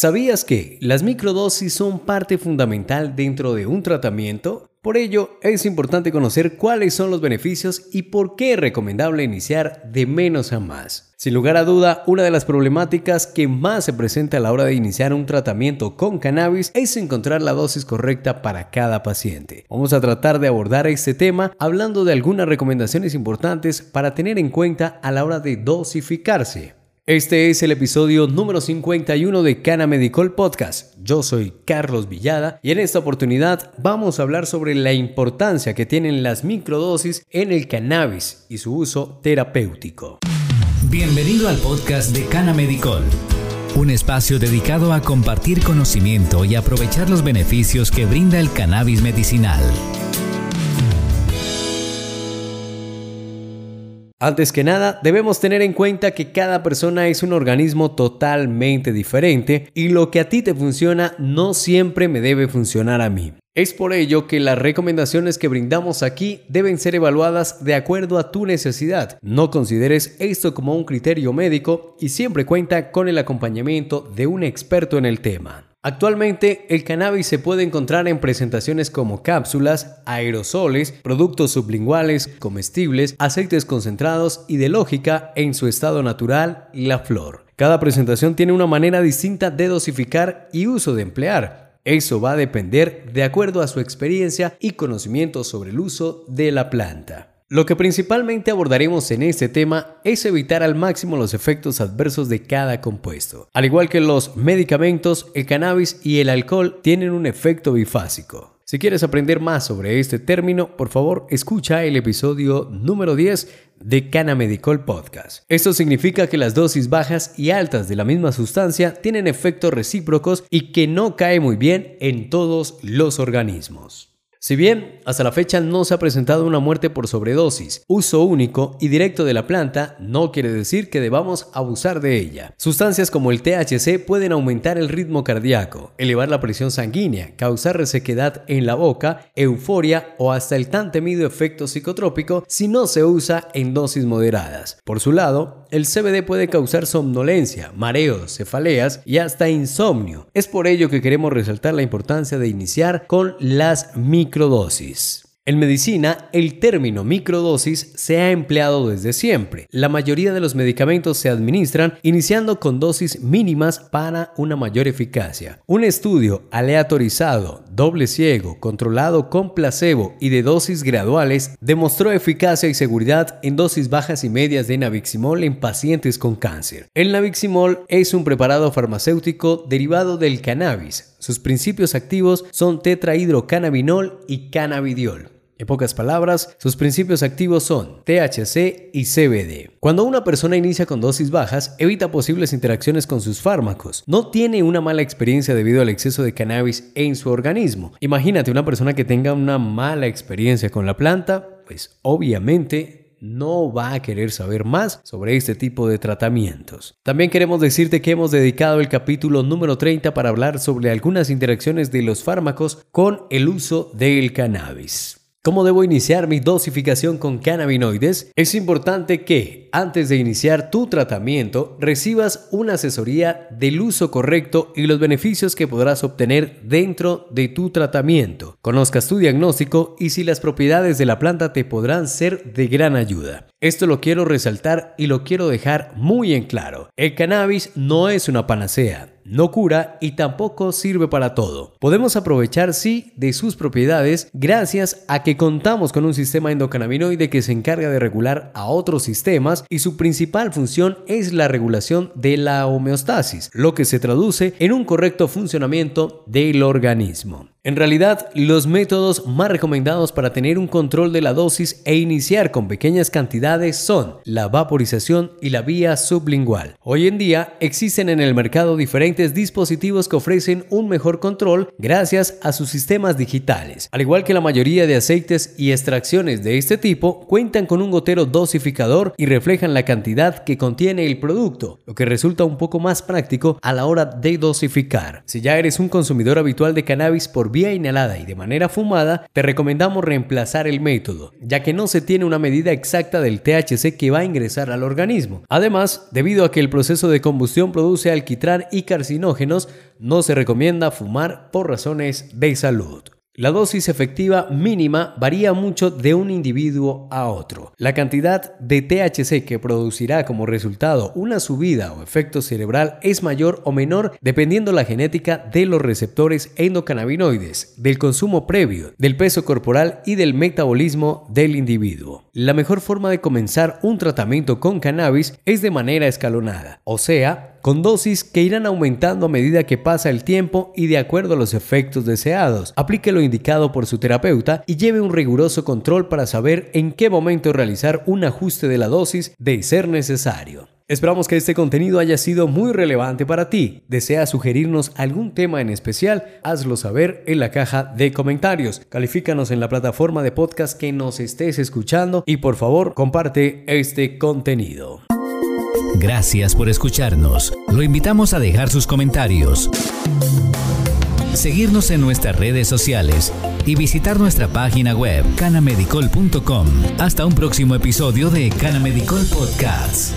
¿Sabías que las microdosis son parte fundamental dentro de un tratamiento? Por ello, es importante conocer cuáles son los beneficios y por qué es recomendable iniciar de menos a más. Sin lugar a duda, una de las problemáticas que más se presenta a la hora de iniciar un tratamiento con cannabis es encontrar la dosis correcta para cada paciente. Vamos a tratar de abordar este tema hablando de algunas recomendaciones importantes para tener en cuenta a la hora de dosificarse. Este es el episodio número 51 de Cana Medical Podcast. Yo soy Carlos Villada y en esta oportunidad vamos a hablar sobre la importancia que tienen las microdosis en el cannabis y su uso terapéutico. Bienvenido al podcast de Cana Medical, un espacio dedicado a compartir conocimiento y aprovechar los beneficios que brinda el cannabis medicinal. Antes que nada, debemos tener en cuenta que cada persona es un organismo totalmente diferente y lo que a ti te funciona no siempre me debe funcionar a mí. Es por ello que las recomendaciones que brindamos aquí deben ser evaluadas de acuerdo a tu necesidad. No consideres esto como un criterio médico y siempre cuenta con el acompañamiento de un experto en el tema. Actualmente, el cannabis se puede encontrar en presentaciones como cápsulas, aerosoles, productos sublinguales, comestibles, aceites concentrados y de lógica en su estado natural, la flor. Cada presentación tiene una manera distinta de dosificar y uso de emplear. Eso va a depender de acuerdo a su experiencia y conocimiento sobre el uso de la planta. Lo que principalmente abordaremos en este tema es evitar al máximo los efectos adversos de cada compuesto. Al igual que los medicamentos, el cannabis y el alcohol tienen un efecto bifásico. Si quieres aprender más sobre este término, por favor escucha el episodio número 10 de Canamedicol Podcast. Esto significa que las dosis bajas y altas de la misma sustancia tienen efectos recíprocos y que no cae muy bien en todos los organismos. Si bien hasta la fecha no se ha presentado una muerte por sobredosis, uso único y directo de la planta no quiere decir que debamos abusar de ella. Sustancias como el THC pueden aumentar el ritmo cardíaco, elevar la presión sanguínea, causar resequedad en la boca, euforia o hasta el tan temido efecto psicotrópico si no se usa en dosis moderadas. Por su lado, el CBD puede causar somnolencia, mareos, cefaleas y hasta insomnio. Es por ello que queremos resaltar la importancia de iniciar con las micro microdosis. En medicina, el término microdosis se ha empleado desde siempre. La mayoría de los medicamentos se administran iniciando con dosis mínimas para una mayor eficacia. Un estudio aleatorizado, doble ciego, controlado con placebo y de dosis graduales demostró eficacia y seguridad en dosis bajas y medias de naviximol en pacientes con cáncer. El naviximol es un preparado farmacéutico derivado del cannabis. Sus principios activos son tetrahidrocannabinol y cannabidiol. En pocas palabras, sus principios activos son THC y CBD. Cuando una persona inicia con dosis bajas, evita posibles interacciones con sus fármacos. No tiene una mala experiencia debido al exceso de cannabis en su organismo. Imagínate una persona que tenga una mala experiencia con la planta, pues obviamente no va a querer saber más sobre este tipo de tratamientos. También queremos decirte que hemos dedicado el capítulo número 30 para hablar sobre algunas interacciones de los fármacos con el uso del cannabis. ¿Cómo debo iniciar mi dosificación con cannabinoides? Es importante que, antes de iniciar tu tratamiento, recibas una asesoría del uso correcto y los beneficios que podrás obtener dentro de tu tratamiento. Conozcas tu diagnóstico y si las propiedades de la planta te podrán ser de gran ayuda. Esto lo quiero resaltar y lo quiero dejar muy en claro. El cannabis no es una panacea no cura y tampoco sirve para todo. Podemos aprovechar sí de sus propiedades gracias a que contamos con un sistema endocannabinoide que se encarga de regular a otros sistemas y su principal función es la regulación de la homeostasis, lo que se traduce en un correcto funcionamiento del organismo. En realidad, los métodos más recomendados para tener un control de la dosis e iniciar con pequeñas cantidades son la vaporización y la vía sublingual. Hoy en día existen en el mercado diferentes dispositivos que ofrecen un mejor control gracias a sus sistemas digitales. Al igual que la mayoría de aceites y extracciones de este tipo, cuentan con un gotero dosificador y reflejan la cantidad que contiene el producto, lo que resulta un poco más práctico a la hora de dosificar. Si ya eres un consumidor habitual de cannabis por vía inhalada y de manera fumada, te recomendamos reemplazar el método, ya que no se tiene una medida exacta del THC que va a ingresar al organismo. Además, debido a que el proceso de combustión produce alquitrán y carcinógenos, no se recomienda fumar por razones de salud. La dosis efectiva mínima varía mucho de un individuo a otro. La cantidad de THC que producirá como resultado una subida o efecto cerebral es mayor o menor dependiendo la genética de los receptores endocannabinoides, del consumo previo, del peso corporal y del metabolismo del individuo. La mejor forma de comenzar un tratamiento con cannabis es de manera escalonada, o sea, con dosis que irán aumentando a medida que pasa el tiempo y de acuerdo a los efectos deseados. Aplique lo indicado por su terapeuta y lleve un riguroso control para saber en qué momento realizar un ajuste de la dosis de ser necesario. Esperamos que este contenido haya sido muy relevante para ti. ¿Deseas sugerirnos algún tema en especial? Hazlo saber en la caja de comentarios. Califícanos en la plataforma de podcast que nos estés escuchando y por favor comparte este contenido. Gracias por escucharnos. Lo invitamos a dejar sus comentarios, seguirnos en nuestras redes sociales y visitar nuestra página web canamedicol.com. Hasta un próximo episodio de Canamedicol Podcast.